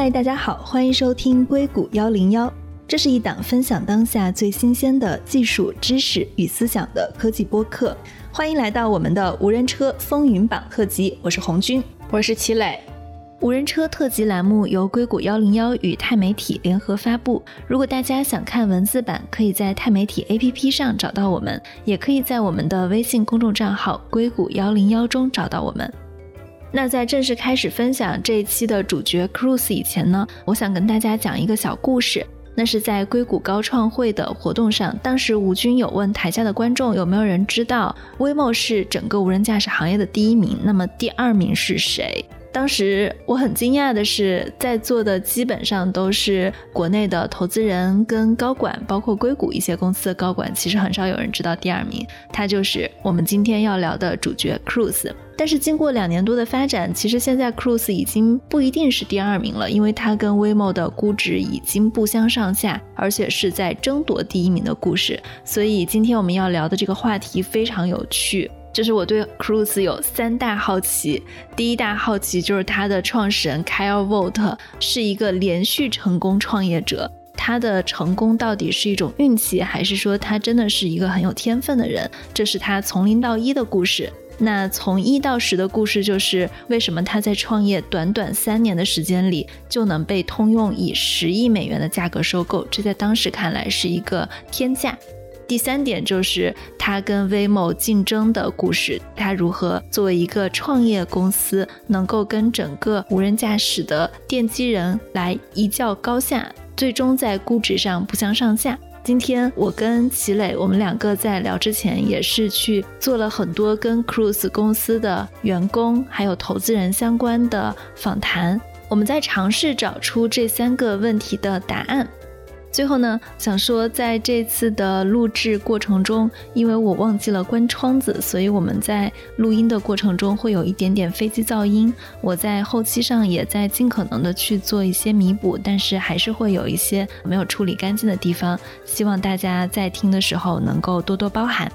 嗨，大家好，欢迎收听硅谷幺零幺。这是一档分享当下最新鲜的技术知识与思想的科技播客。欢迎来到我们的无人车风云榜特辑，我是红军，我是齐磊。无人车特辑栏目由硅谷幺零幺与钛媒体联合发布。如果大家想看文字版，可以在钛媒体 APP 上找到我们，也可以在我们的微信公众账号“硅谷幺零幺”中找到我们。那在正式开始分享这一期的主角 Cruise 以前呢，我想跟大家讲一个小故事。那是在硅谷高创会的活动上，当时吴军有问台下的观众有没有人知道 Waymo 是整个无人驾驶行业的第一名，那么第二名是谁？当时我很惊讶的是，在座的基本上都是国内的投资人跟高管，包括硅谷一些公司的高管，其实很少有人知道第二名，他就是我们今天要聊的主角 Cruise。但是经过两年多的发展，其实现在 Cruise 已经不一定是第二名了，因为它跟 Waymo 的估值已经不相上下，而且是在争夺第一名的故事。所以今天我们要聊的这个话题非常有趣。就是我对 Cruise 有三大好奇，第一大好奇就是他的创始人 Kyle Vogt 是一个连续成功创业者，他的成功到底是一种运气，还是说他真的是一个很有天分的人？这是他从零到一的故事。那从一到十的故事就是为什么他在创业短短三年的时间里就能被通用以十亿美元的价格收购，这在当时看来是一个天价。第三点就是他跟 Waymo 竞争的故事，他如何作为一个创业公司，能够跟整个无人驾驶的奠基人来一较高下，最终在估值上不相上下。今天我跟齐磊，我们两个在聊之前也是去做了很多跟 Cruise 公司的员工还有投资人相关的访谈，我们在尝试找出这三个问题的答案。最后呢，想说在这次的录制过程中，因为我忘记了关窗子，所以我们在录音的过程中会有一点点飞机噪音。我在后期上也在尽可能的去做一些弥补，但是还是会有一些没有处理干净的地方，希望大家在听的时候能够多多包涵。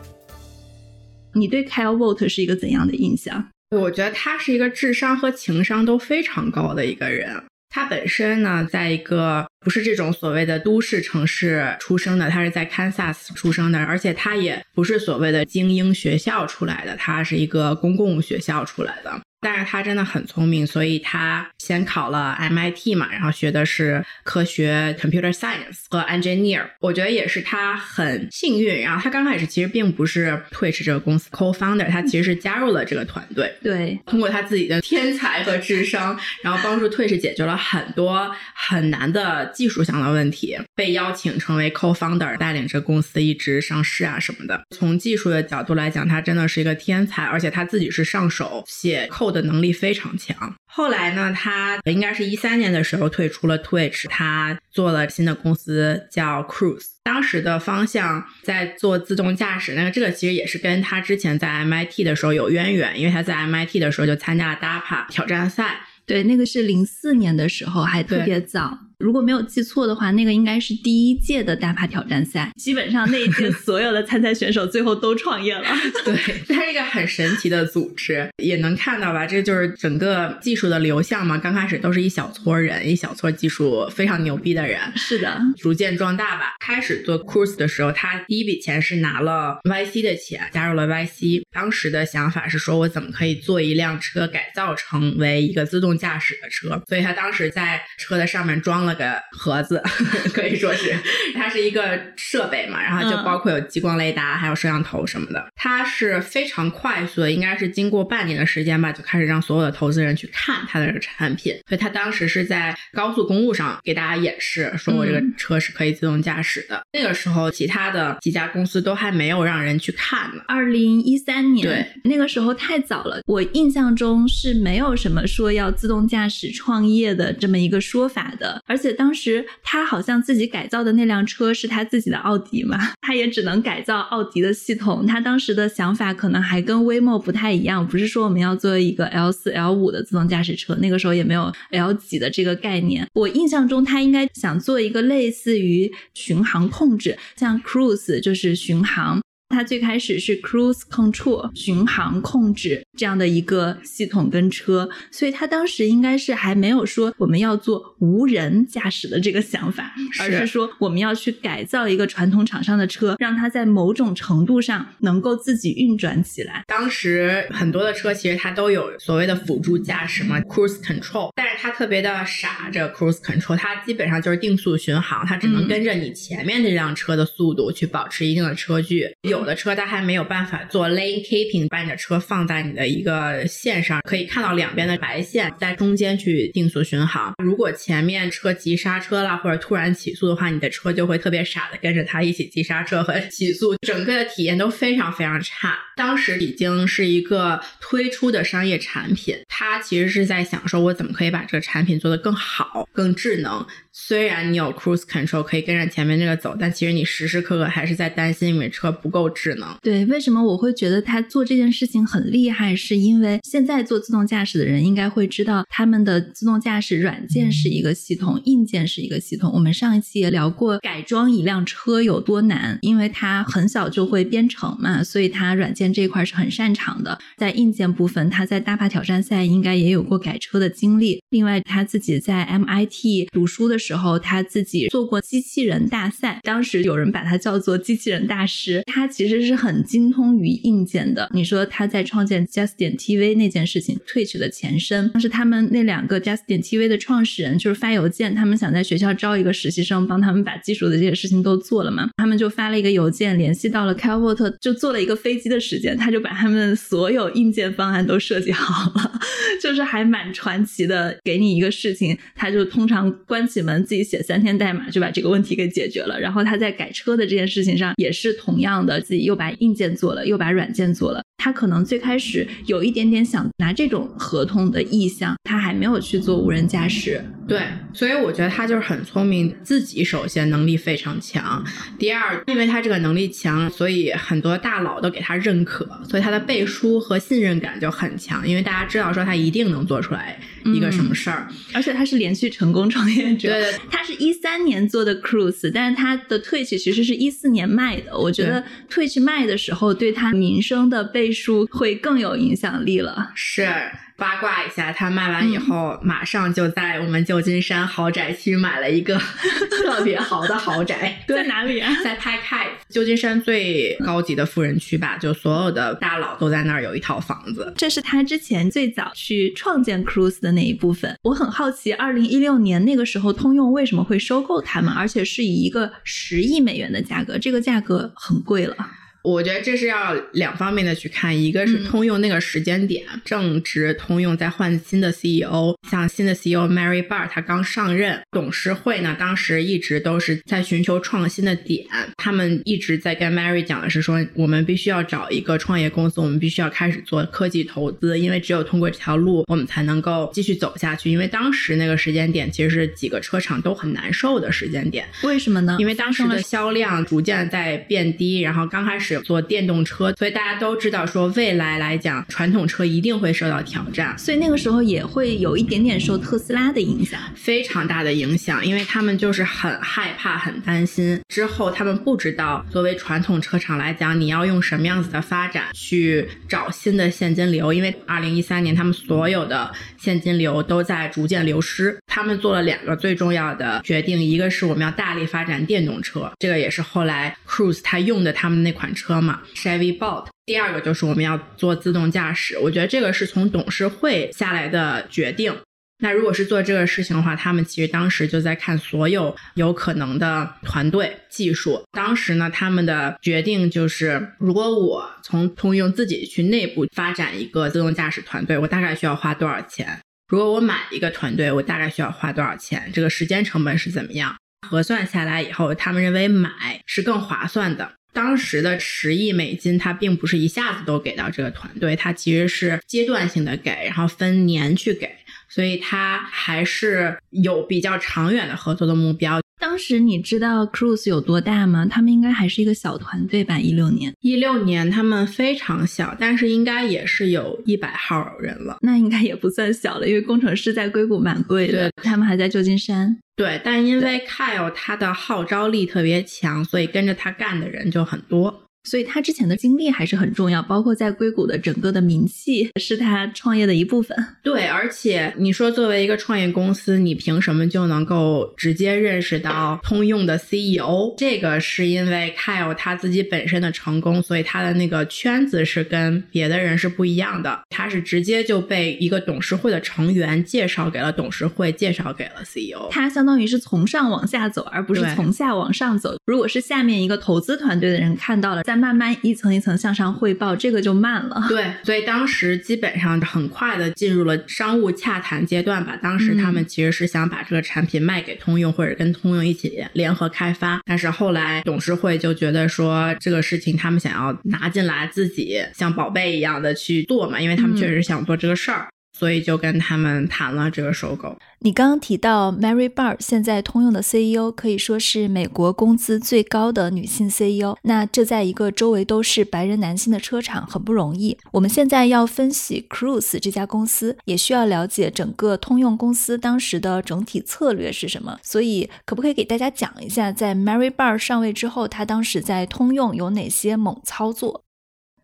你对 Kyle Vogt 是一个怎样的印象？我觉得他是一个智商和情商都非常高的一个人。他本身呢，在一个不是这种所谓的都市城市出生的，他是在堪萨斯出生的，而且他也不是所谓的精英学校出来的，他是一个公共学校出来的。但是他真的很聪明，所以他先考了 MIT 嘛，然后学的是科学 computer science 和 engineer。我觉得也是他很幸运。然后他刚开始其实并不是 Twitch 这个公司 co-founder，他其实是加入了这个团队。对，通过他自己的天才和智商，然后帮助 Twitch 解决了很多很难的技术上的问题，被邀请成为 co-founder，带领着公司一直上市啊什么的。从技术的角度来讲，他真的是一个天才，而且他自己是上手写 code。的能力非常强。后来呢，他应该是一三年的时候退出了 Twitch，他做了新的公司叫 Cruise。当时的方向在做自动驾驶，那个这个其实也是跟他之前在 MIT 的时候有渊源，因为他在 MIT 的时候就参加了 DAPA 挑战赛。对，那个是零四年的时候，还特别早。如果没有记错的话，那个应该是第一届的大帕挑战赛。基本上那一届所有的参赛选手最后都创业了。对，它是一个很神奇的组织，也能看到吧？这就是整个技术的流向嘛。刚开始都是一小撮人，一小撮技术非常牛逼的人。是的，逐渐壮大吧。开始做 Cruise 的时候，他第一笔钱是拿了 YC 的钱，加入了 YC。当时的想法是说，我怎么可以做一辆车改造成为一个自动驾驶的车？所以他当时在车的上面装了。个盒子 可以说是，它是一个设备嘛，然后就包括有激光雷达，还有摄像头什么的。它是非常快速的，应该是经过半年的时间吧，就开始让所有的投资人去看它的这个产品。所以它当时是在高速公路上给大家演示，说我这个车是可以自动驾驶的。那个时候，其他的几家公司都还没有让人去看呢。二零一三年，对，那个时候太早了。我印象中是没有什么说要自动驾驶创业的这么一个说法的，而且。且当时他好像自己改造的那辆车是他自己的奥迪嘛，他也只能改造奥迪的系统。他当时的想法可能还跟 Waymo 不太一样，不是说我们要做一个 L 四、L 五的自动驾驶车，那个时候也没有 L 几的这个概念。我印象中他应该想做一个类似于巡航控制，像 Cruise 就是巡航。它最开始是 cruise control 巡航控制这样的一个系统跟车，所以它当时应该是还没有说我们要做无人驾驶的这个想法，而是说我们要去改造一个传统厂商的车，让它在某种程度上能够自己运转起来。当时很多的车其实它都有所谓的辅助驾驶嘛，cruise control，但是它特别的傻，这 cruise control 它基本上就是定速巡航，它只能跟着你前面这辆车的速度去保持一定的车距。有有的车它还没有办法做 lane keeping，把你的车放在你的一个线上，可以看到两边的白线，在中间去定速巡航。如果前面车急刹车了或者突然起速的话，你的车就会特别傻的跟着它一起急刹车和起速，整个的体验都非常非常差。当时已经是一个推出的商业产品，它其实是在想说，我怎么可以把这个产品做得更好、更智能。虽然你有 cruise control 可以跟着前面这个走，但其实你时时刻刻还是在担心你的车不够智能。对，为什么我会觉得他做这件事情很厉害？是因为现在做自动驾驶的人应该会知道，他们的自动驾驶软件是一个系统，硬件是一个系统。我们上一期也聊过，改装一辆车有多难，因为它很小就会编程嘛，所以它软件这一块是很擅长的。在硬件部分，他在大坝挑战赛应该也有过改车的经历。另外，他自己在 MIT 读书的时候，他自己做过机器人大赛，当时有人把他叫做机器人大师。他其实是很精通于硬件的。你说他在创建 Just 点 TV 那件事情，Twitch 的前身，当时他们那两个 Just 点 TV 的创始人就是发邮件，他们想在学校招一个实习生，帮他们把技术的这些事情都做了嘛。他们就发了一个邮件，联系到了 Calvert，就坐了一个飞机的时间，他就把他们所有硬件方案都设计好了，就是还蛮传奇的。给你一个事情，他就通常关起门能自己写三天代码就把这个问题给解决了。然后他在改车的这件事情上也是同样的，自己又把硬件做了，又把软件做了。他可能最开始有一点点想拿这种合同的意向，他还没有去做无人驾驶。对，所以我觉得他就是很聪明，自己首先能力非常强，第二，因为他这个能力强，所以很多大佬都给他认可，所以他的背书和信任感就很强，因为大家知道说他一定能做出来一个什么事儿，而且他是连续成功创业者。对，他是一三年做的 Cruise，但是他的 Twitch 其实是一四年卖的。我觉得 Twitch 卖的时候，对他名声的背书会更有影响力了。是。八卦一下，他卖完以后，马上就在我们旧金山豪宅区买了一个 特别豪的豪宅。在哪里啊？在 p a k a 旧金山最高级的富人区吧，就所有的大佬都在那儿有一套房子。这是他之前最早去创建 Cruise 的那一部分。我很好奇，二零一六年那个时候，通用为什么会收购他们，而且是以一个十亿美元的价格，这个价格很贵了。我觉得这是要两方面的去看，一个是通用那个时间点正值通用在换新的 CEO，像新的 CEO Mary Barr 他刚上任，董事会呢当时一直都是在寻求创新的点，他们一直在跟 Mary 讲的是说，我们必须要找一个创业公司，我们必须要开始做科技投资，因为只有通过这条路，我们才能够继续走下去。因为当时那个时间点其实是几个车厂都很难受的时间点，为什么呢？因为当时的销量逐渐在变低，然后刚开始。做电动车，所以大家都知道说未来来讲，传统车一定会受到挑战，所以那个时候也会有一点点受特斯拉的影响，非常大的影响，因为他们就是很害怕、很担心。之后他们不知道作为传统车厂来讲，你要用什么样子的发展去找新的现金流，因为二零一三年他们所有的现金流都在逐渐流失，他们做了两个最重要的决定，一个是我们要大力发展电动车，这个也是后来 Cruise 他用的他们那款车。车嘛，Chevy Bolt。第二个就是我们要做自动驾驶，我觉得这个是从董事会下来的决定。那如果是做这个事情的话，他们其实当时就在看所有有可能的团队技术。当时呢，他们的决定就是，如果我从通用自己去内部发展一个自动驾驶团队，我大概需要花多少钱？如果我买一个团队，我大概需要花多少钱？这个时间成本是怎么样？核算下来以后，他们认为买是更划算的。当时的十亿美金，它并不是一下子都给到这个团队，它其实是阶段性的给，然后分年去给，所以他还是有比较长远的合作的目标。当时你知道 Cruise 有多大吗？他们应该还是一个小团队吧？一六年，一六年他们非常小，但是应该也是有一百号人了。那应该也不算小了，因为工程师在硅谷蛮贵的。他们还在旧金山。对，但因为 Kyle 他的号召力特别强，所以跟着他干的人就很多。所以他之前的经历还是很重要，包括在硅谷的整个的名气是他创业的一部分。对，而且你说作为一个创业公司，你凭什么就能够直接认识到通用的 CEO？这个是因为 Kyle 他自己本身的成功，所以他的那个圈子是跟别的人是不一样的。他是直接就被一个董事会的成员介绍给了董事会，介绍给了 CEO。他相当于是从上往下走，而不是从下往上走。如果是下面一个投资团队的人看到了，再慢慢一层一层向上汇报，这个就慢了。对，所以当时基本上很快的进入了商务洽谈阶段吧。当时他们其实是想把这个产品卖给通用，或者跟通用一起联合开发。但是后来董事会就觉得说这个事情他们想要拿进来自己像宝贝一样的去做嘛，因为他们确实想做这个事儿。所以就跟他们谈了这个收购。你刚刚提到 Mary Barr，现在通用的 CEO 可以说是美国工资最高的女性 CEO。那这在一个周围都是白人男性的车厂很不容易。我们现在要分析 Cruise 这家公司，也需要了解整个通用公司当时的整体策略是什么。所以，可不可以给大家讲一下，在 Mary Barr 上位之后，他当时在通用有哪些猛操作？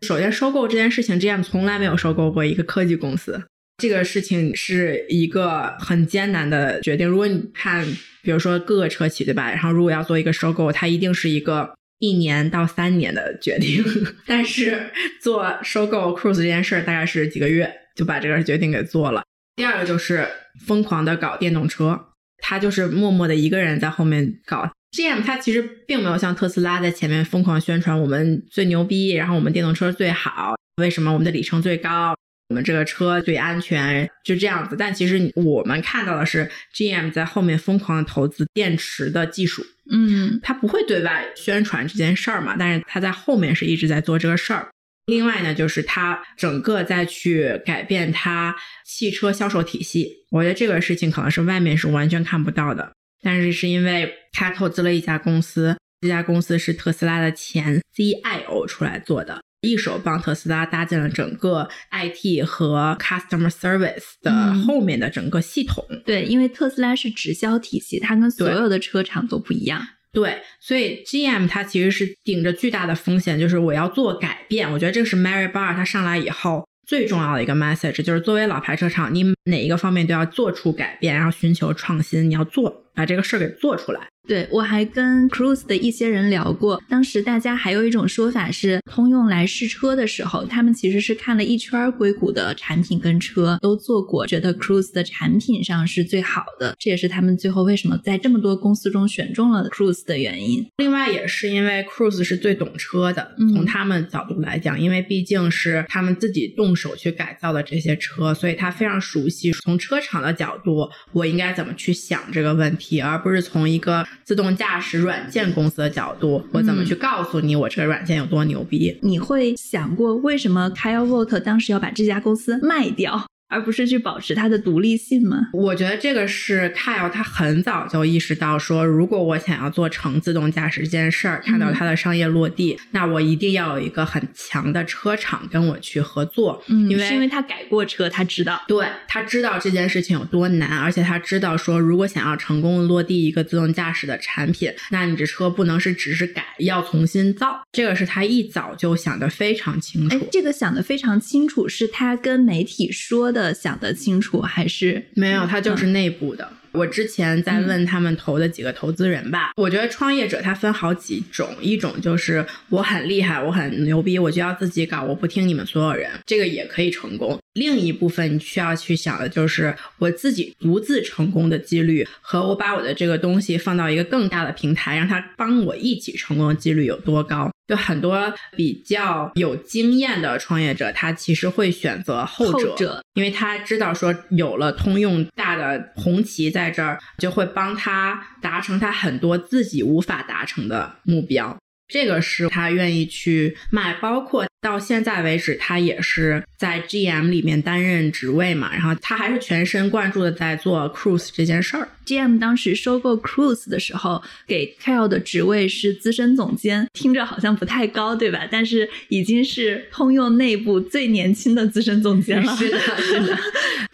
首先，收购这件事情，GM 从来没有收购过一个科技公司。这个事情是一个很艰难的决定。如果你看，比如说各个车企，对吧？然后如果要做一个收购，它一定是一个一年到三年的决定。但是做收购 Cruise 这件事儿，大概是几个月就把这个决定给做了。第二个就是疯狂的搞电动车，他就是默默的一个人在后面搞。GM 他其实并没有像特斯拉在前面疯狂宣传我们最牛逼，然后我们电动车最好，为什么我们的里程最高？我们这个车最安全，就这样子。但其实我们看到的是，GM 在后面疯狂的投资电池的技术。嗯，他不会对外宣传这件事儿嘛？但是他在后面是一直在做这个事儿。另外呢，就是他整个再去改变他汽车销售体系。我觉得这个事情可能是外面是完全看不到的，但是是因为他投资了一家公司，这家公司是特斯拉的前 CIO 出来做的。一手帮特斯拉搭建了整个 IT 和 Customer Service 的后面的整个系统。对，因为特斯拉是直销体系，它跟所有的车厂都不一样。对，所以 GM 它其实是顶着巨大的风险，就是我要做改变。我觉得这个是 Mary Barr 他上来以后最重要的一个 message，就是作为老牌车厂，你哪一个方面都要做出改变，然后寻求创新，你要做把这个事儿给做出来。对我还跟 Cruise 的一些人聊过，当时大家还有一种说法是，通用来试车的时候，他们其实是看了一圈硅谷的产品跟车都做过，觉得 Cruise 的产品上是最好的，这也是他们最后为什么在这么多公司中选中了 Cruise 的原因。另外也是因为 Cruise 是最懂车的，从他们角度来讲，因为毕竟是他们自己动手去改造的这些车，所以他非常熟悉。从车厂的角度，我应该怎么去想这个问题，而不是从一个。自动驾驶软件公司的角度，我怎么去告诉你我这个软件有多牛逼？你会想过为什么 Kyle Vogt 当时要把这家公司卖掉？而不是去保持它的独立性吗？我觉得这个是 Kyle 他很早就意识到，说如果我想要做成自动驾驶这件事儿，看到它的商业落地，那我一定要有一个很强的车厂跟我去合作。嗯，因为是因为他改过车，他知道，对他知道这件事情有多难，而且他知道说，如果想要成功落地一个自动驾驶的产品，那你这车不能是只是改，要重新造。这个是他一早就想得非常清楚。这个想得非常清楚，是他跟媒体说的。想得清楚还是没有？他就是内部的。我之前在问他们投的几个投资人吧，我觉得创业者他分好几种，一种就是我很厉害，我很牛逼，我就要自己搞，我不听你们所有人，这个也可以成功。另一部分你需要去想的就是我自己独自成功的几率，和我把我的这个东西放到一个更大的平台，让他帮我一起成功的几率有多高。就很多比较有经验的创业者，他其实会选择后者，因为他知道说有了通用大的红旗在这儿，就会帮他达成他很多自己无法达成的目标。这个是他愿意去卖，包括到现在为止，他也是在 GM 里面担任职位嘛，然后他还是全神贯注的在做 Cruise 这件事儿。GM 当时收购 Cruise 的时候，给 Kyle 的职位是资深总监，听着好像不太高，对吧？但是已经是通用内部最年轻的资深总监了。是的，是的。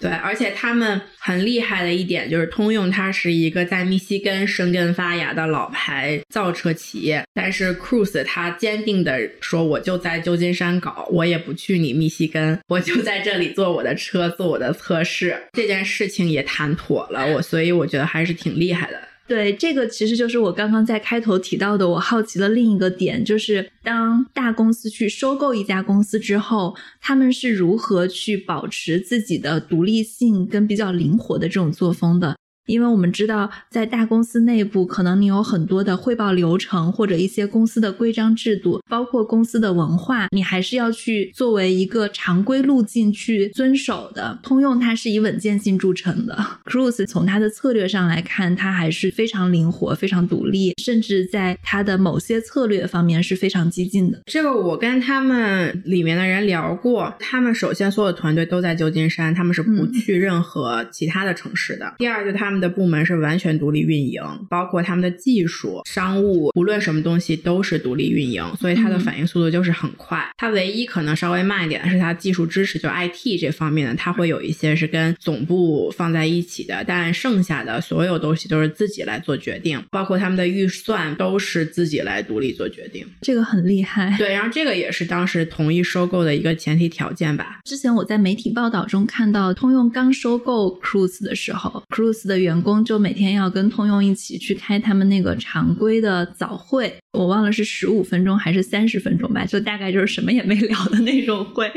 对，而且他们很厉害的一点就是，通用它是一个在密西根生根发芽的老牌造车企业，但是 Cruise 它坚定的说，我就在旧金山搞，我也不去你密西根，我就在这里做我的车，做我的测试，这件事情也谈妥了，我所以我觉得还是挺厉害的。对，这个其实就是我刚刚在开头提到的，我好奇的另一个点，就是当大公司去收购一家公司之后，他们是如何去保持自己的独立性跟比较灵活的这种作风的。因为我们知道，在大公司内部，可能你有很多的汇报流程，或者一些公司的规章制度，包括公司的文化，你还是要去作为一个常规路径去遵守的。通用它是以稳健性著称的，Cruise 从它的策略上来看，它还是非常灵活、非常独立，甚至在它的某些策略方面是非常激进的。这个我跟他们里面的人聊过，他们首先所有团队都在旧金山，他们是不去任何其他的城市的。第二，就他们。的部门是完全独立运营，包括他们的技术、商务，无论什么东西都是独立运营，所以它的反应速度就是很快。它唯一可能稍微慢一点的是它技术支持，就 IT 这方面的，它会有一些是跟总部放在一起的，但剩下的所有东西都是自己来做决定，包括他们的预算都是自己来独立做决定。这个很厉害。对，然后这个也是当时同意收购的一个前提条件吧。之前我在媒体报道中看到，通用刚收购 Cruise 的时候，Cruise 的员工就每天要跟通用一起去开他们那个常规的早会，我忘了是十五分钟还是三十分钟吧，就大概就是什么也没聊的那种会。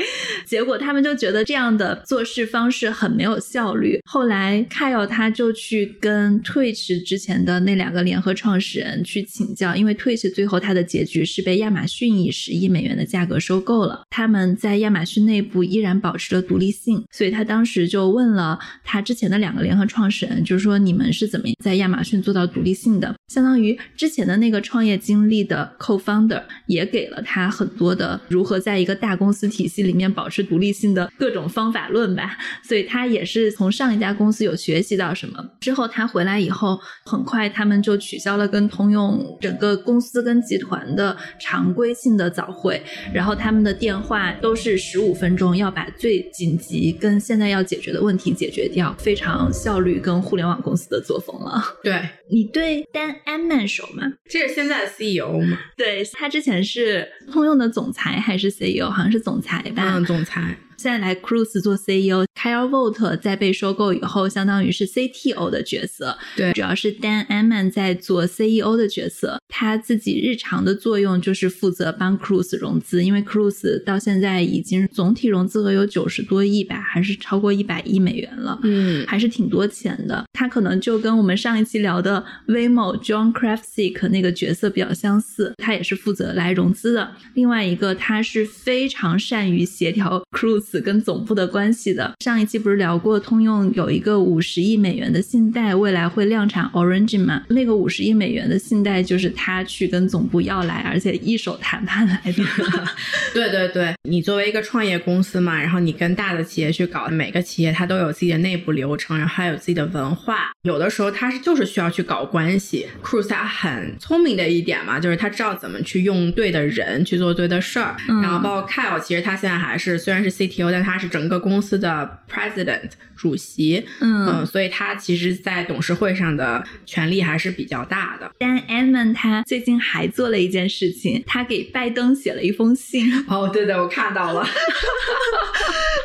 结果他们就觉得这样的做事方式很没有效率。后来 Kyle 他就去跟 Twitch 之前的那两个联合创始人去请教，因为 Twitch 最后它的结局是被亚马逊以十亿美元的价格收购了。他们在亚马逊内部依然保持了独立性，所以他当时就问了他之前的两个联合创始人，就是说你们。是怎么在亚马逊做到独立性的？相当于之前的那个创业经历的 co-founder 也给了他很多的如何在一个大公司体系里面保持独立性的各种方法论吧。所以他也是从上一家公司有学习到什么。之后他回来以后，很快他们就取消了跟通用整个公司跟集团的常规性的早会，然后他们的电话都是十五分钟，要把最紧急跟现在要解决的问题解决掉，非常效率跟互联网公司。的作风了。对你对 Dan Amman 熟吗？这是现在的 CEO 吗？对他之前是通用的总裁还是 CEO？好像是总裁吧。嗯，总裁。现在来 Cruise 做 CEO，Kyle Vogt 在被收购以后，相当于是 CTO 的角色。对，主要是 Dan Amman 在做 CEO 的角色。他自己日常的作用就是负责帮 Cruise 融资，因为 Cruise 到现在已经总体融资额有九十多亿吧，还是超过一百亿美元了。嗯，还是挺多钱的。他可能就跟我们上一期聊的 Waymo John Krafcik 那个角色比较相似，他也是负责来融资的。另外一个，他是非常善于协调 Cruise。跟总部的关系的，上一期不是聊过通用有一个五十亿美元的信贷，未来会量产 Orange 吗？那个五十亿美元的信贷就是他去跟总部要来，而且一手谈判来的。对对对，你作为一个创业公司嘛，然后你跟大的企业去搞，每个企业它都有自己的内部流程，然后还有自己的文化，有的时候它是就是需要去搞关系。Cruise 他很聪明的一点嘛，就是他知道怎么去用对的人去做对的事儿，然后包括 Kyle，其实他现在还是虽然是 CT。但他是整个公司的 president 主席，嗯，所以他其实，在董事会上的权力还是比较大的。但 a m m o n 他最近还做了一件事情，他给拜登写了一封信。哦，对的，我看到了。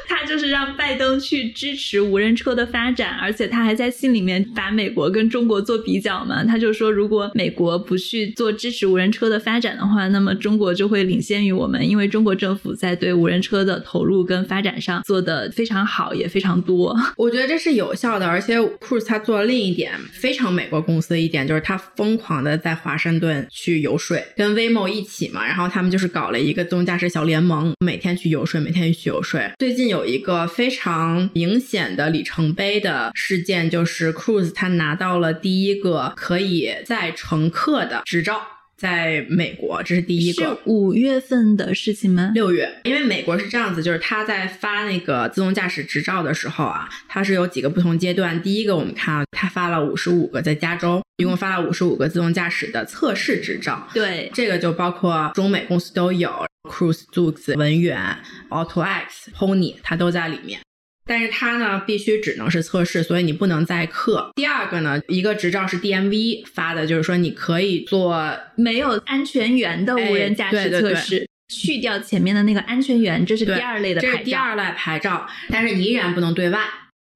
他就是让拜登去支持无人车的发展，而且他还在信里面把美国跟中国做比较嘛。他就说，如果美国不去做支持无人车的发展的话，那么中国就会领先于我们，因为中国政府在对无人车的投入跟发展上做的非常好，也非常多。我觉得这是有效的，而且 Cruise 他做了另一点非常美国公司的一点，就是他疯狂的在华盛顿去游说，跟 Waymo 一起嘛，然后他们就是搞了一个自动驾驶小联盟，每天去游说，每天去游说。最近有一个非常明显的里程碑的事件，就是 Cruise 他拿到了第一个可以载乘客的执照。在美国，这是第一个。是五月份的事情吗？六月，因为美国是这样子，就是他在发那个自动驾驶执照的时候啊，它是有几个不同阶段。第一个，我们看啊，他发了五十五个在加州，一共发了五十五个自动驾驶的测试执照。对，这个就包括中美公司都有，Cruise、Zoox、文远、AutoX、Pony，它都在里面。但是它呢必须只能是测试，所以你不能载客。第二个呢，一个执照是 DMV 发的，就是说你可以做没有安全员的无人驾驶测试，去掉前面的那个安全员，这是第二类的牌照。这是第二类牌照，但是你依然不能对外。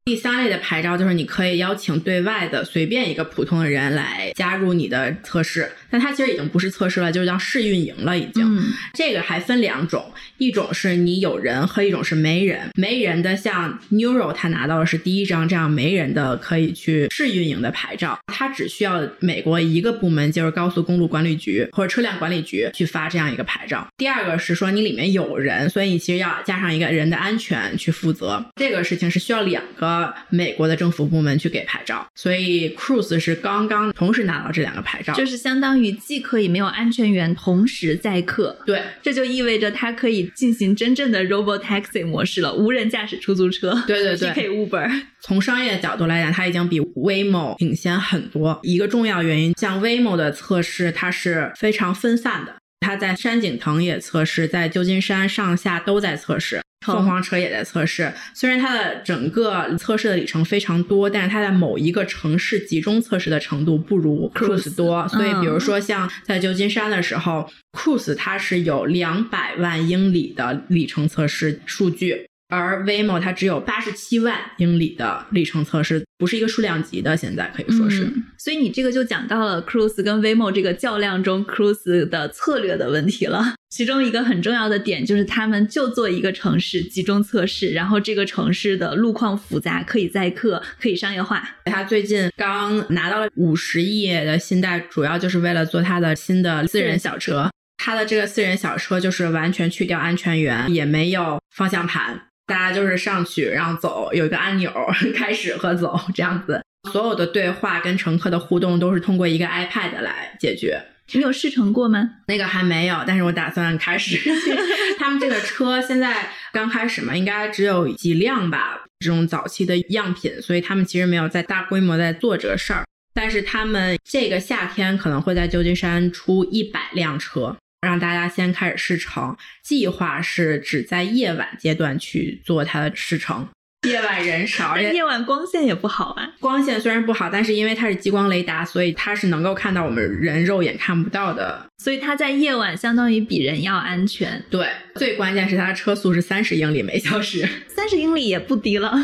第三类的牌照就是你可以邀请对外的随便一个普通的人来加入你的测试，但它其实已经不是测试了，就是叫试运营了已经。这个还分两种，一种是你有人和一种是没人。没人的像 Neuro，他拿到的是第一张这样没人的可以去试运营的牌照，他只需要美国一个部门，就是高速公路管理局或者车辆管理局去发这样一个牌照。第二个是说你里面有人，所以你其实要加上一个人的安全去负责，这个事情是需要两个。美国的政府部门去给牌照，所以 Cruise 是刚刚同时拿到这两个牌照，就是相当于既可以没有安全员同时载客，对，这就意味着它可以进行真正的 Robo Taxi 模式了，无人驾驶出租车，对对 对，PK Uber。从商业角度来讲，它已经比 Waymo 领先很多。一个重要原因，像 Waymo 的测试，它是非常分散的，它在山景腾也测试，在旧金山上下都在测试。凤凰车也在测试，虽然它的整个测试的里程非常多，但是它在某一个城市集中测试的程度不如 Cruise 多。所以，比如说像在旧金山的时候，Cruise 它是有两百万英里的里程测试数据。而 Waymo 它只有八十七万英里的里程测试，不是一个数量级的，现在可以说是。所以你这个就讲到了 Cruise 跟 Waymo 这个较量中，Cruise 的策略的问题了。其中一个很重要的点就是，他们就做一个城市集中测试，然后这个城市的路况复杂，可以载客，可以商业化。他最近刚拿到了五十亿的信贷，主要就是为了做他的新的私人小车。他的这个私人小车就是完全去掉安全员，也没有方向盘。大家就是上去，然后走，有一个按钮，开始和走这样子。所有的对话跟乘客的互动都是通过一个 iPad 来解决。你有试乘过吗？那个还没有，但是我打算开始。他们这个车现在刚开始嘛，应该只有几辆吧，这种早期的样品，所以他们其实没有在大规模在做这个事儿。但是他们这个夏天可能会在旧金山出一百辆车。让大家先开始试乘，计划是只在夜晚阶段去做它的试乘。夜晚人少，夜晚光线也不好啊。光线虽然不好，但是因为它是激光雷达，所以它是能够看到我们人肉眼看不到的。所以它在夜晚相当于比人要安全。对，最关键是它的车速是三十英里每小时，三十英里也不低了。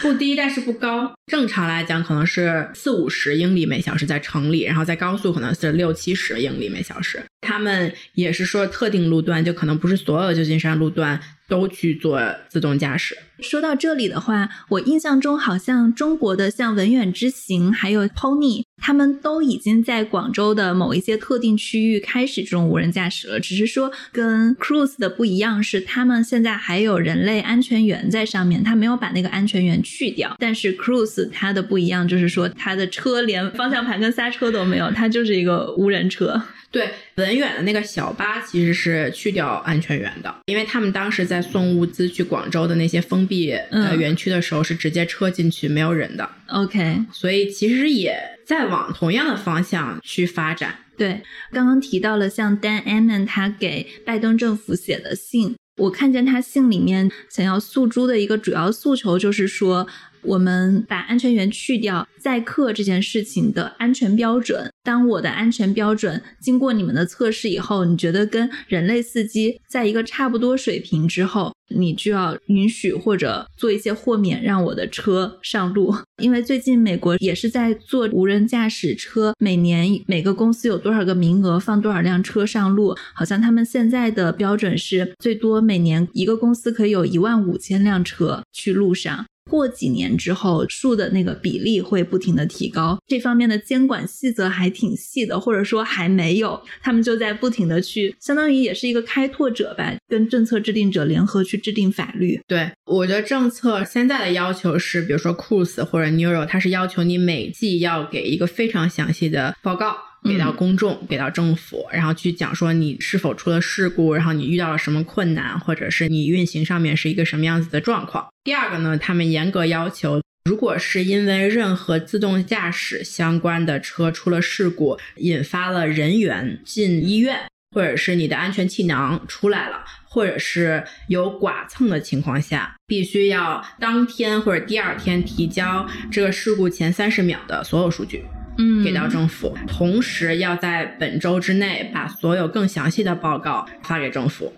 不低，但是不高。正常来讲，可能是四五十英里每小时在城里，然后在高速可能是六七十英里每小时。他们也是说特定路段，就可能不是所有旧金山路段都去做自动驾驶。说到这里的话，我印象中好像中国的像文远之行还有 Pony。他们都已经在广州的某一些特定区域开始这种无人驾驶了，只是说跟 Cruise 的不一样，是他们现在还有人类安全员在上面，他没有把那个安全员去掉。但是 Cruise 它的不一样，就是说它的车连方向盘跟刹车都没有，它就是一个无人车。对，文远的那个小巴其实是去掉安全员的，因为他们当时在送物资去广州的那些封闭呃园区的时候，是直接车进去没有人的。OK，所以其实也在往同样的方向去发展。对，刚刚提到了像 Dan Ammon 他给拜登政府写的信，我看见他信里面想要诉诸的一个主要诉求就是说。我们把安全员去掉，载客这件事情的安全标准。当我的安全标准经过你们的测试以后，你觉得跟人类司机在一个差不多水平之后，你就要允许或者做一些豁免，让我的车上路。因为最近美国也是在做无人驾驶车，每年每个公司有多少个名额放多少辆车上路，好像他们现在的标准是最多每年一个公司可以有一万五千辆车去路上。过几年之后，数的那个比例会不停的提高，这方面的监管细则还挺细的，或者说还没有，他们就在不停的去，相当于也是一个开拓者吧，跟政策制定者联合去制定法律。对，我觉得政策现在的要求是，比如说 Cruise 或者 Neuro，它是要求你每季要给一个非常详细的报告。给到公众，给到政府，然后去讲说你是否出了事故，然后你遇到了什么困难，或者是你运行上面是一个什么样子的状况。第二个呢，他们严格要求，如果是因为任何自动驾驶相关的车出了事故，引发了人员进医院，或者是你的安全气囊出来了，或者是有剐蹭的情况下，必须要当天或者第二天提交这个事故前三十秒的所有数据。嗯，给到政府，同时要在本周之内把所有更详细的报告发给政府。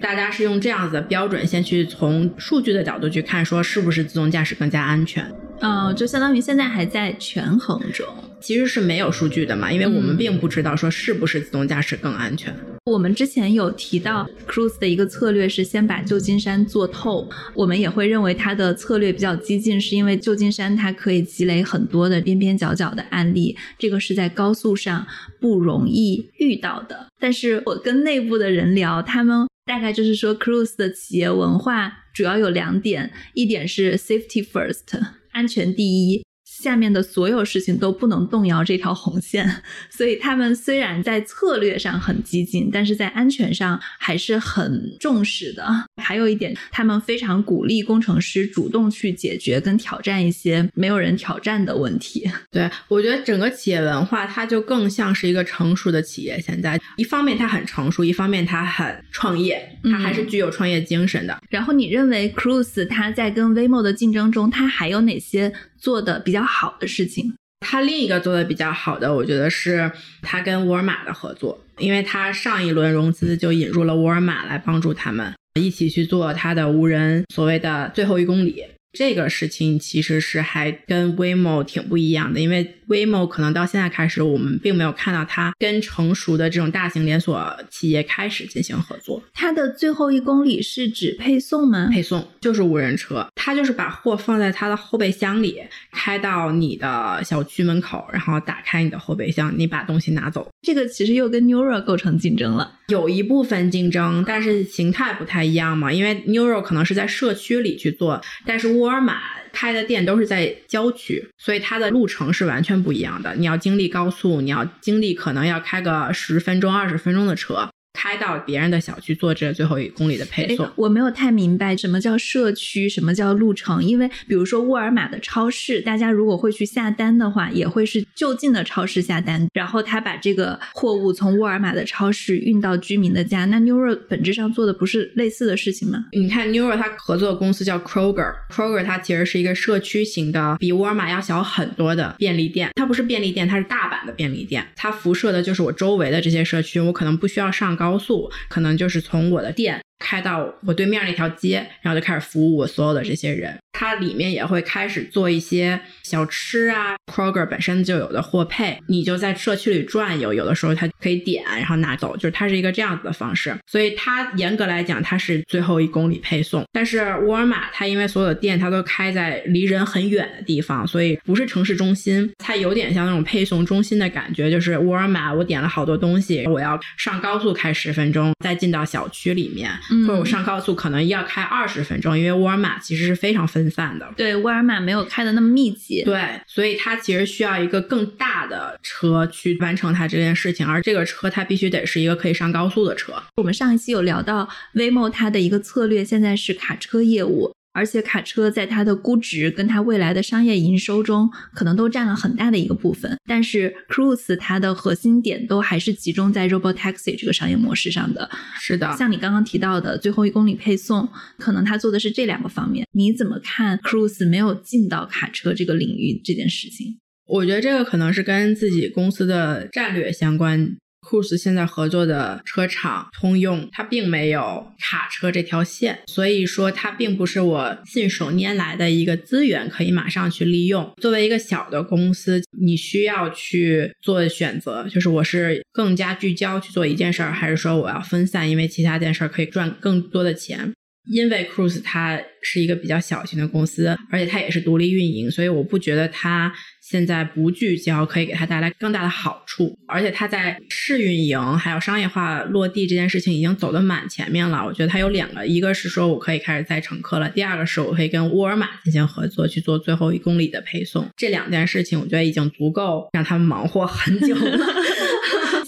大家是用这样子的标准，先去从数据的角度去看，说是不是自动驾驶更加安全。嗯，就相当于现在还在权衡中，其实是没有数据的嘛，因为我们并不知道说是不是自动驾驶更安全。我们之前有提到，Cruise 的一个策略是先把旧金山做透。我们也会认为它的策略比较激进，是因为旧金山它可以积累很多的边边角角的案例，这个是在高速上不容易遇到的。但是我跟内部的人聊，他们大概就是说，Cruise 的企业文化主要有两点，一点是 Safety First。安全第一，下面的所有事情都不能动摇这条红线。所以他们虽然在策略上很激进，但是在安全上还是很重视的。还有一点，他们非常鼓励工程师主动去解决跟挑战一些没有人挑战的问题。对我觉得整个企业文化，它就更像是一个成熟的企业。现在一方面它很成熟，一方面它很创业，它还是具有创业精神的。然后你认为 Cruise 它在跟 Waymo 的竞争中，它还有哪些做的比较好的事情？他另一个做的比较好的，我觉得是他跟沃尔玛的合作，因为他上一轮融资就引入了沃尔玛来帮助他们一起去做他的无人所谓的最后一公里。这个事情其实是还跟 Waymo 挺不一样的，因为 Waymo 可能到现在开始，我们并没有看到它跟成熟的这种大型连锁企业开始进行合作。它的最后一公里是指配送吗？配送就是无人车，它就是把货放在它的后备箱里，开到你的小区门口，然后打开你的后备箱，你把东西拿走。这个其实又跟 Nuro 构成竞争了，有一部分竞争，但是形态不太一样嘛。因为 Nuro 可能是在社区里去做，但是沃尔玛开的店都是在郊区，所以它的路程是完全不一样的。你要经历高速，你要经历可能要开个十分钟、二十分钟的车。开到别人的小区做这最后一公里的配送，我没有太明白什么叫社区，什么叫路程。因为比如说沃尔玛的超市，大家如果会去下单的话，也会是就近的超市下单，然后他把这个货物从沃尔玛的超市运到居民的家。那 Nuro 本质上做的不是类似的事情吗？你看 Nuro 它合作的公司叫 Kroger，Kroger 它其实是一个社区型的，比沃尔玛要小很多的便利店。它不是便利店，它是大版的便利店，它辐射的就是我周围的这些社区，我可能不需要上。高速可能就是从我的店。开到我对面那条街，然后就开始服务我所有的这些人。它里面也会开始做一些小吃啊，Kroger 本身就有的货配，你就在社区里转悠，有的时候它可以点，然后拿走，就是它是一个这样子的方式。所以它严格来讲，它是最后一公里配送。但是沃尔玛它因为所有的店它都开在离人很远的地方，所以不是城市中心，它有点像那种配送中心的感觉。就是沃尔玛，我点了好多东西，我要上高速开十分钟，再进到小区里面。或者我上高速可能要开二十分钟，因为沃尔玛其实是非常分散的。对，沃尔玛没有开的那么密集。对，所以它其实需要一个更大的车去完成它这件事情，而这个车它必须得是一个可以上高速的车。我们上一期有聊到 Waymo 它的一个策略，现在是卡车业务。而且卡车在它的估值跟它未来的商业营收中，可能都占了很大的一个部分。但是 Cruise 它的核心点都还是集中在 Robotaxi 这个商业模式上的。是的，像你刚刚提到的最后一公里配送，可能它做的是这两个方面。你怎么看 Cruise 没有进到卡车这个领域这件事情？我觉得这个可能是跟自己公司的战略相关。Cruise 现在合作的车厂通用，它并没有卡车这条线，所以说它并不是我信手拈来的一个资源，可以马上去利用。作为一个小的公司，你需要去做选择，就是我是更加聚焦去做一件事儿，还是说我要分散，因为其他件事儿可以赚更多的钱。因为 Cruise 它是一个比较小型的公司，而且它也是独立运营，所以我不觉得它现在不聚焦可以给它带来更大的好处。而且它在试运营还有商业化落地这件事情已经走得蛮前面了。我觉得它有两个，一个是说我可以开始载乘客了，第二个是我可以跟沃尔玛进行合作去做最后一公里的配送。这两件事情我觉得已经足够让他们忙活很久了。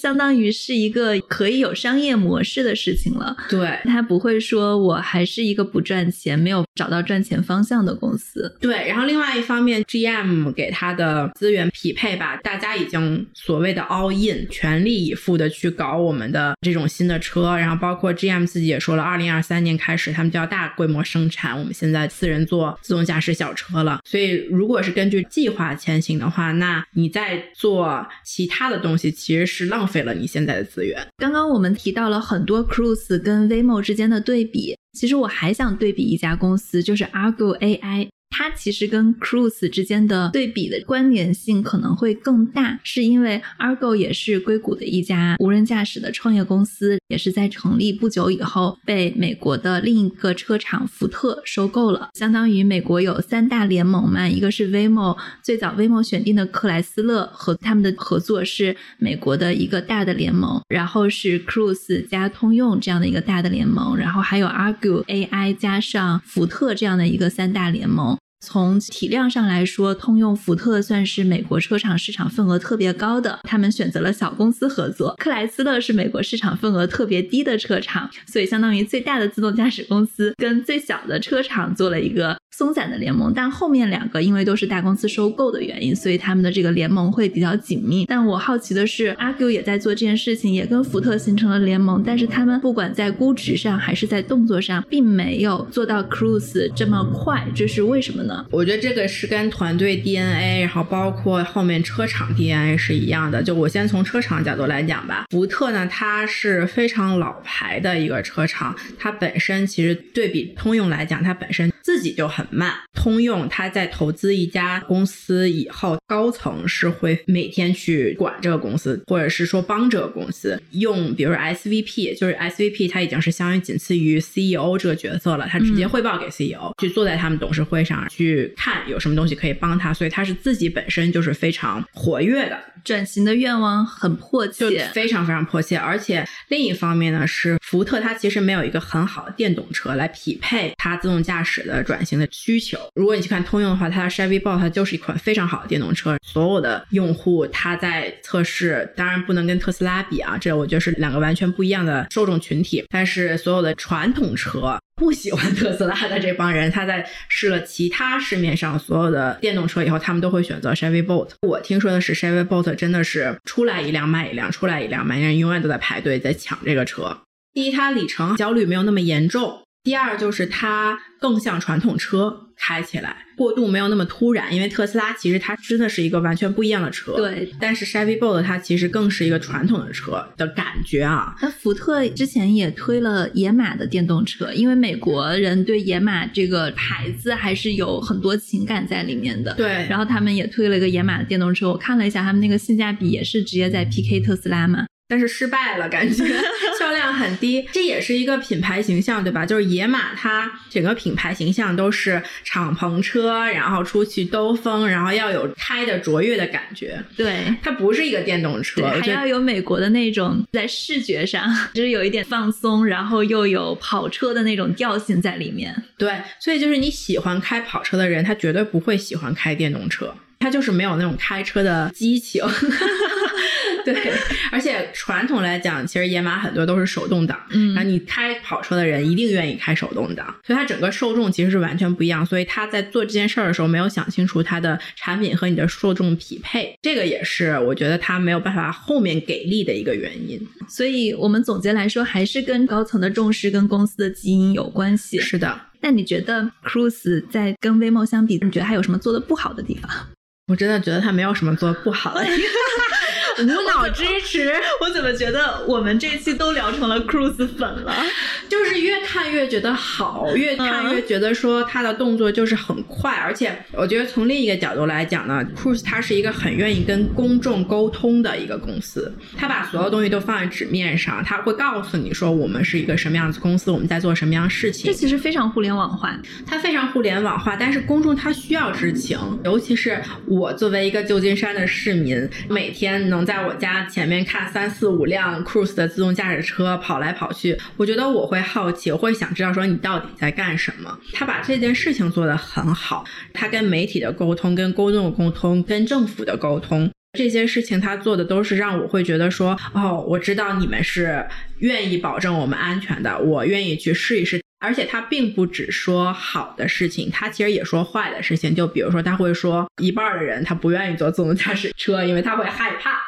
相当于是一个可以有商业模式的事情了。对，它不会说我还是一个不赚钱、没有找到赚钱方向的公司。对，然后另外一方面，GM 给他的资源匹配吧，大家已经所谓的 all in，全力以赴的去搞我们的这种新的车，然后包括 GM 自己也说了，二零二三年开始他们就要大规模生产我们现在四人座自动驾驶小车了。所以如果是根据计划前行的话，那你在做其他的东西，其实是浪费费了你现在的资源。刚刚我们提到了很多 Cruise 跟 v m o 之间的对比，其实我还想对比一家公司，就是 Argo AI。它其实跟 Cruise 之间的对比的关联性可能会更大，是因为 Argo 也是硅谷的一家无人驾驶的创业公司，也是在成立不久以后被美国的另一个车厂福特收购了。相当于美国有三大联盟嘛，一个是 Waymo，最早 Waymo 选定的克莱斯勒和他们的合作是美国的一个大的联盟，然后是 Cruise 加通用这样的一个大的联盟，然后还有 Argo AI 加上福特这样的一个三大联盟。从体量上来说，通用、福特算是美国车厂市场份额特别高的，他们选择了小公司合作。克莱斯勒是美国市场份额特别低的车厂，所以相当于最大的自动驾驶公司跟最小的车厂做了一个松散的联盟。但后面两个因为都是大公司收购的原因，所以他们的这个联盟会比较紧密。但我好奇的是，Argo 也在做这件事情，也跟福特形成了联盟，但是他们不管在估值上还是在动作上，并没有做到 Cruise 这么快，这是为什么呢？我觉得这个是跟团队 DNA，然后包括后面车厂 DNA 是一样的。就我先从车厂角度来讲吧，福特呢，它是非常老牌的一个车厂，它本身其实对比通用来讲，它本身自己就很慢。通用他在投资一家公司以后，高层是会每天去管这个公司，或者是说帮这个公司用，比如 SVP，就是 SVP，它已经是相当于仅次于 CEO 这个角色了，他直接汇报给 CEO，去坐在他们董事会上去看有什么东西可以帮他，所以他是自己本身就是非常活跃的。转型的愿望很迫就切，非常非常迫切。而且另一方面呢，是福特它其实没有一个很好的电动车来匹配它自动驾驶的转型的需求。如果你去看通用的话，它的 Chevy Bolt 它就是一款非常好的电动车，所有的用户他在测试，当然不能跟特斯拉比啊，这我觉得是两个完全不一样的受众群体。但是所有的传统车。不喜欢特斯拉的这帮人，他在试了其他市面上所有的电动车以后，他们都会选择 Chevy Bolt。我听说的是 Chevy Bolt 真的是出来一辆卖一辆，出来一辆卖一辆，永远都在排队在抢这个车。第一，它里程焦虑没有那么严重；第二，就是它更像传统车，开起来过渡没有那么突然。因为特斯拉其实它真的是一个完全不一样的车，对。但是 Chevy Bolt 它其实更是一个传统的车的感觉啊。那福特之前也推了野马的电动车，因为美国人对野马这个牌子还是有很多情感在里面的。对然后他们也推了一个野马的电动车，我看了一下，他们那个性价比也是直接在 PK 特斯拉嘛。但是失败了，感觉 销量很低，这也是一个品牌形象，对吧？就是野马，它整个品牌形象都是敞篷车，然后出去兜风，然后要有开的卓越的感觉。对。它不是一个电动车，对，还要有美国的那种在视觉上，就是有一点放松，然后又有跑车的那种调性在里面。对，所以就是你喜欢开跑车的人，他绝对不会喜欢开电动车，他就是没有那种开车的激情。对，而且传统来讲，其实野马很多都是手动挡，嗯然后你开跑车的人一定愿意开手动挡，所以它整个受众其实是完全不一样。所以他在做这件事儿的时候，没有想清楚它的产品和你的受众匹配，这个也是我觉得他没有办法后面给力的一个原因。所以我们总结来说，还是跟高层的重视跟公司的基因有关系。是的，那你觉得 Cruise 在跟 Waymo 相比，你觉得还有什么做的不好的地方？我真的觉得他没有什么做得不好的地方，无脑支持。我怎么觉得我们这期都聊成了 Cruise 粉了？就是越看越觉得好，越看越觉得说他的动作就是很快，而且我觉得从另一个角度来讲呢，Cruise 它是一个很愿意跟公众沟通的一个公司，他把所有东西都放在纸面上，他会告诉你说我们是一个什么样子公司，我们在做什么样的事情这。其实非常互联网化。它非常互联网化，但是公众他需要知情，尤其是我作为一个旧金山的市民，每天能在在我家前面看三四五辆 Cruise 的自动驾驶车跑来跑去，我觉得我会好奇，我会想知道说你到底在干什么。他把这件事情做得很好，他跟媒体的沟通、跟公众的沟通、跟政府的沟通。这些事情他做的都是让我会觉得说，哦，我知道你们是愿意保证我们安全的，我愿意去试一试。而且他并不只说好的事情，他其实也说坏的事情。就比如说，他会说一半的人他不愿意坐自动驾驶车，因为他会害怕。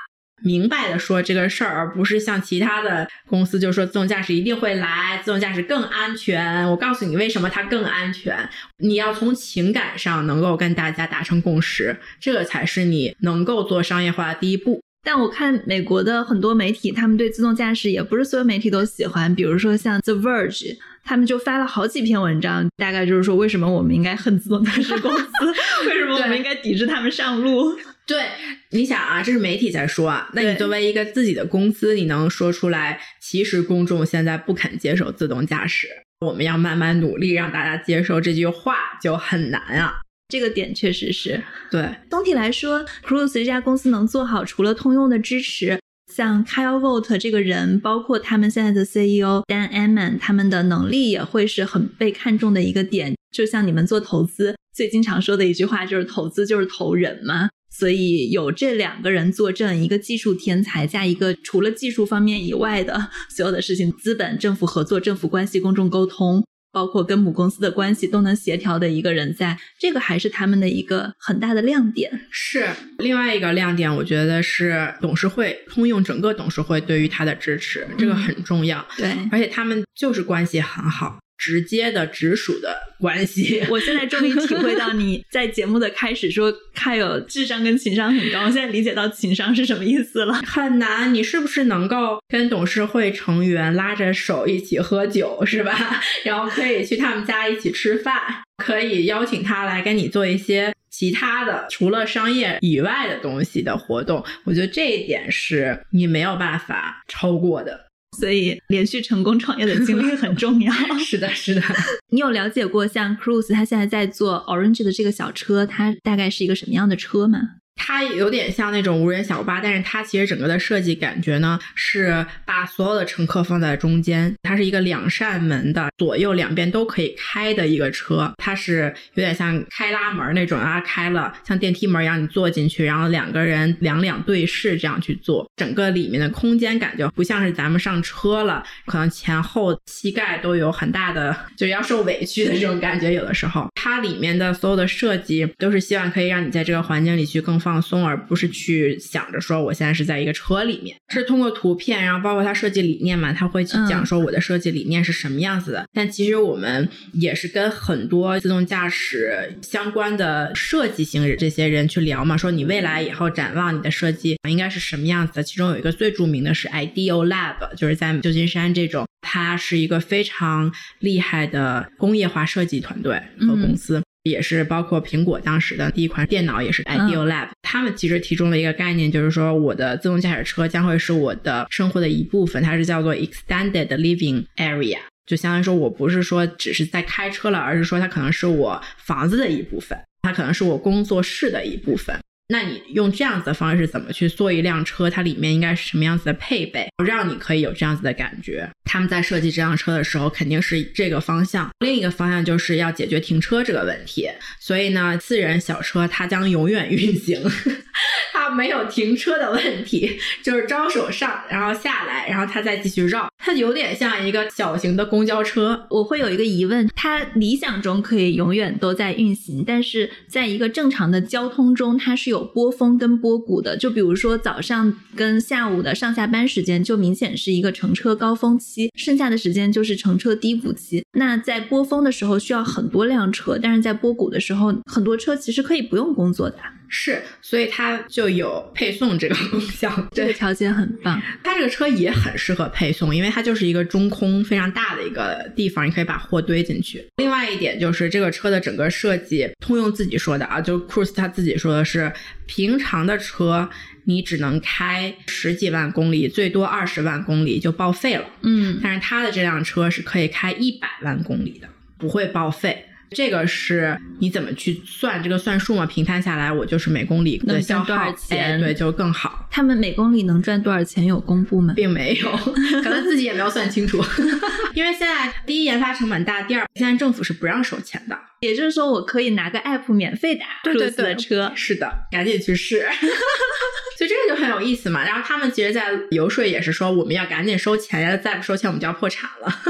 明白的说这个事儿，而不是像其他的公司就说自动驾驶一定会来，自动驾驶更安全。我告诉你为什么它更安全。你要从情感上能够跟大家达成共识，这个才是你能够做商业化的第一步。但我看美国的很多媒体，他们对自动驾驶也不是所有媒体都喜欢，比如说像 The Verge。他们就发了好几篇文章，大概就是说为什么我们应该恨自动驾驶公司，为什么我们应该抵制他们上路。对，你想啊，这是媒体在说啊，那你作为一个自己的公司，你能说出来？其实公众现在不肯接受自动驾驶，我们要慢慢努力让大家接受这句话就很难啊。这个点确实是对。总体来说，Cruise 这家公司能做好，除了通用的支持。像 Kyle Vogt 这个人，包括他们现在的 CEO Dan Amman，他们的能力也会是很被看重的一个点。就像你们做投资最经常说的一句话，就是投资就是投人嘛。所以有这两个人坐镇，一个技术天才加一个除了技术方面以外的 所有的事情，资本、政府合作、政府关系、公众沟通。包括跟母公司的关系都能协调的一个人，在这个还是他们的一个很大的亮点。是另外一个亮点，我觉得是董事会通用整个董事会对于他的支持，这个很重要。对，而且他们就是关系很好。直接的直属的关系，我现在终于体会到你在节目的开始说看有智商跟情商很高，我现在理解到情商是什么意思了。很难，你是不是能够跟董事会成员拉着手一起喝酒，是吧？然后可以去他们家一起吃饭，可以邀请他来跟你做一些其他的除了商业以外的东西的活动。我觉得这一点是你没有办法超过的。所以，连续成功创业的经历很重要。是的，是的。你有了解过像 Cruise 他现在在做 Orange 的这个小车，它大概是一个什么样的车吗？它有点像那种无人小巴，但是它其实整个的设计感觉呢，是把所有的乘客放在中间。它是一个两扇门的，左右两边都可以开的一个车。它是有点像开拉门那种啊，开了像电梯门一样，你坐进去，然后两个人两两对视这样去坐。整个里面的空间感觉不像是咱们上车了，可能前后膝盖都有很大的就是要受委屈的这种感觉。有的时候，它里面的所有的设计都是希望可以让你在这个环境里去更。放松，而不是去想着说我现在是在一个车里面，是通过图片，然后包括它设计理念嘛，他会去讲说我的设计理念是什么样子的。但其实我们也是跟很多自动驾驶相关的设计型这些人去聊嘛，说你未来以后展望你的设计应该是什么样子的。其中有一个最著名的是 Ideal Lab，就是在旧金山这种，它是一个非常厉害的工业化设计团队和公司。也是包括苹果当时的第一款电脑，也是 Ideal Lab。他们其实提出了一个概念，就是说我的自动驾驶车将会是我的生活的一部分，它是叫做 Extended Living Area，就相当于说我不是说只是在开车了，而是说它可能是我房子的一部分，它可能是我工作室的一部分。那你用这样子的方式怎么去做一辆车？它里面应该是什么样子的配备，让你可以有这样子的感觉？他们在设计这辆车的时候，肯定是这个方向。另一个方向就是要解决停车这个问题。所以呢，四人小车它将永远运行，它没有停车的问题，就是招手上，然后下来，然后它再继续绕。它有点像一个小型的公交车。我会有一个疑问：它理想中可以永远都在运行，但是在一个正常的交通中，它是有。有波峰跟波谷的，就比如说早上跟下午的上下班时间，就明显是一个乘车高峰期，剩下的时间就是乘车低谷期。那在波峰的时候需要很多辆车，但是在波谷的时候，很多车其实可以不用工作的。是，所以它就有配送这个功效，这个条件很棒。它这个车也很适合配送，因为它就是一个中空非常大的一个地方，你可以把货堆进去。另外一点就是这个车的整个设计，通用自己说的啊，就 Cruise 他自己说的是，平常的车你只能开十几万公里，最多二十万公里就报废了。嗯，但是他的这辆车是可以开一百万公里的，不会报废。这个是你怎么去算这个算数嘛？平摊下来，我就是每公里能消耗多少钱？对，就更好。他们每公里能赚多少钱？有公布吗？并没有，可能自己也没有算清楚。因为现在第一研发成本大，第二现在政府是不让收钱的。也就是说，我可以拿个 app 免费打对对对的车。是的，赶紧去试。所以这个就很有意思嘛。然后他们其实，在游说也是说，我们要赶紧收钱呀，再不收钱，我们就要破产了。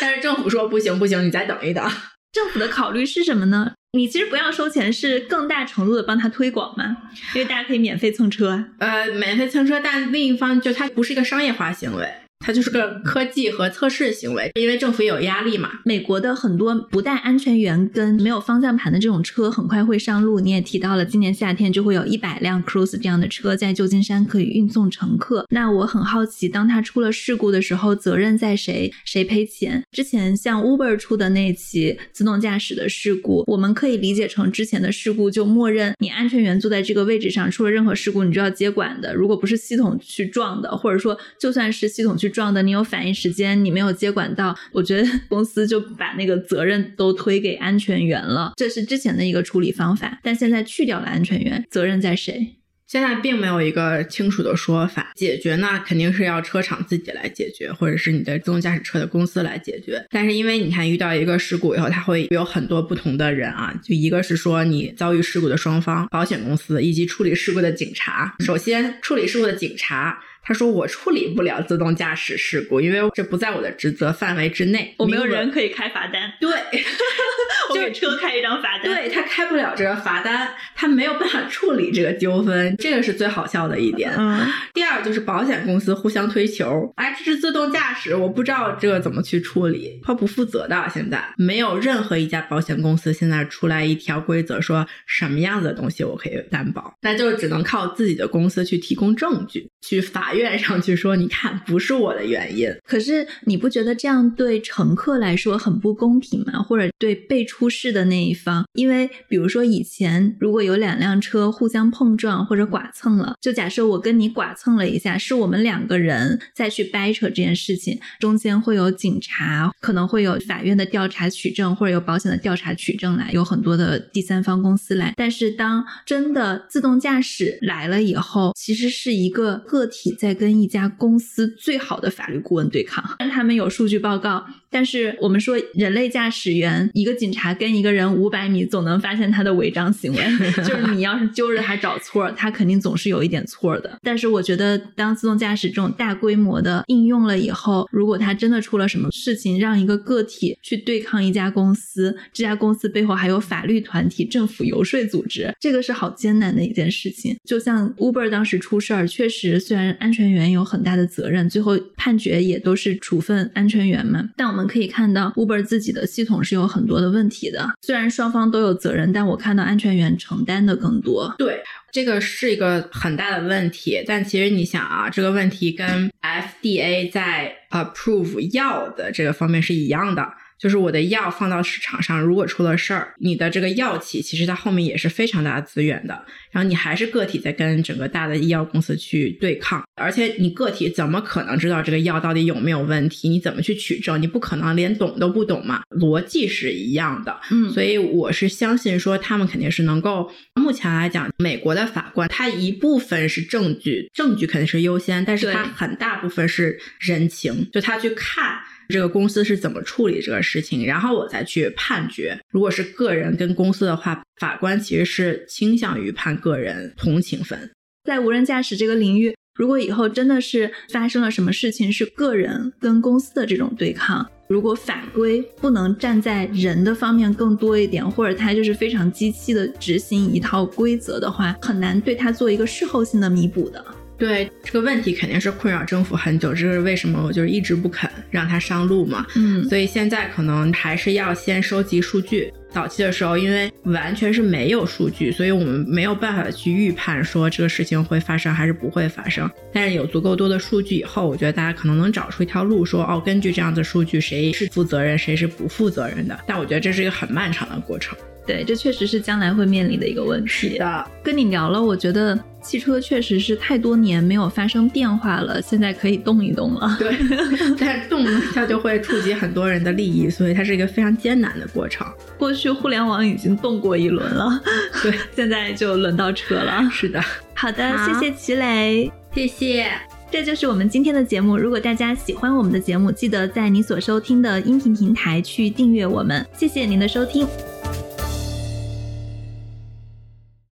但是政府说不行不行，你再等一等。政府的考虑是什么呢？你其实不要收钱，是更大程度的帮他推广嘛，因为大家可以免费蹭车。呃，免费蹭车，但另一方就它不是一个商业化行为。它就是个科技和测试行为，因为政府有压力嘛。美国的很多不带安全员跟没有方向盘的这种车很快会上路。你也提到了，今年夏天就会有一百辆 Cruise 这样的车在旧金山可以运送乘客。那我很好奇，当它出了事故的时候，责任在谁？谁赔钱？之前像 Uber 出的那起自动驾驶的事故，我们可以理解成之前的事故就默认你安全员坐在这个位置上，出了任何事故你就要接管的。如果不是系统去撞的，或者说就算是系统去。撞的，你有反应时间，你没有接管到，我觉得公司就把那个责任都推给安全员了，这是之前的一个处理方法。但现在去掉了安全员，责任在谁？现在并没有一个清楚的说法。解决呢，肯定是要车厂自己来解决，或者是你的自动驾驶车的公司来解决。但是因为你看，遇到一个事故以后，它会有很多不同的人啊，就一个是说你遭遇事故的双方，保险公司以及处理事故的警察。首先，处理事故的警察。他说：“我处理不了自动驾驶事故，因为这不在我的职责范围之内。我没有人可以开罚单。对 我给车开一张罚单。对他开不了这个罚单，他没有办法处理这个纠纷，这个是最好笑的一点。嗯。第二就是保险公司互相推球，哎，这是自动驾驶，我不知道这个怎么去处理，他不负责的。现在没有任何一家保险公司现在出来一条规则，说什么样子的东西我可以担保，那就只能靠自己的公司去提供证据，去法。”院上去说，你看不是我的原因。可是你不觉得这样对乘客来说很不公平吗？或者对被出事的那一方？因为比如说以前如果有两辆车互相碰撞或者剐蹭了，就假设我跟你剐蹭了一下，是我们两个人再去掰扯这件事情，中间会有警察，可能会有法院的调查取证，或者有保险的调查取证来，有很多的第三方公司来。但是当真的自动驾驶来了以后，其实是一个个体。在跟一家公司最好的法律顾问对抗，但他们有数据报告。但是我们说，人类驾驶员，一个警察跟一个人五百米，总能发现他的违章行为。就是你要是揪着他找错，他肯定总是有一点错的。但是我觉得，当自动驾驶这种大规模的应用了以后，如果他真的出了什么事情，让一个个体去对抗一家公司，这家公司背后还有法律团体、政府游说组织，这个是好艰难的一件事情。就像 Uber 当时出事儿，确实虽然安全员有很大的责任，最后判决也都是处分安全员们，但我们。可以看到，Uber 自己的系统是有很多的问题的。虽然双方都有责任，但我看到安全员承担的更多。对，这个是一个很大的问题。但其实你想啊，这个问题跟 FDA 在 approve 药的这个方面是一样的。就是我的药放到市场上，如果出了事儿，你的这个药企其实它后面也是非常大的资源的，然后你还是个体在跟整个大的医药公司去对抗，而且你个体怎么可能知道这个药到底有没有问题？你怎么去取证？你不可能连懂都不懂嘛？逻辑是一样的，嗯，所以我是相信说他们肯定是能够。目前来讲，美国的法官他一部分是证据，证据肯定是优先，但是他很大部分是人情，就他去看。这个公司是怎么处理这个事情，然后我再去判决。如果是个人跟公司的话，法官其实是倾向于判个人同情分。在无人驾驶这个领域，如果以后真的是发生了什么事情，是个人跟公司的这种对抗，如果法规不能站在人的方面更多一点，或者它就是非常机器的执行一套规则的话，很难对它做一个事后性的弥补的。对这个问题肯定是困扰政府很久，这是为什么我就是一直不肯让它上路嘛。嗯，所以现在可能还是要先收集数据。早期的时候，因为完全是没有数据，所以我们没有办法去预判说这个事情会发生还是不会发生。但是有足够多的数据以后，我觉得大家可能能找出一条路，说哦，根据这样的数据，谁是负责任，谁是不负责任的。但我觉得这是一个很漫长的过程。对，这确实是将来会面临的一个问题。是的，跟你聊了，我觉得。汽车确实是太多年没有发生变化了，现在可以动一动了。对，但动它就会触及很多人的利益，所以它是一个非常艰难的过程。过去互联网已经动过一轮了，对，现在就轮到车了。是的，好的，谢谢齐磊，谢谢。这就是我们今天的节目。如果大家喜欢我们的节目，记得在你所收听的音频平台去订阅我们。谢谢您的收听。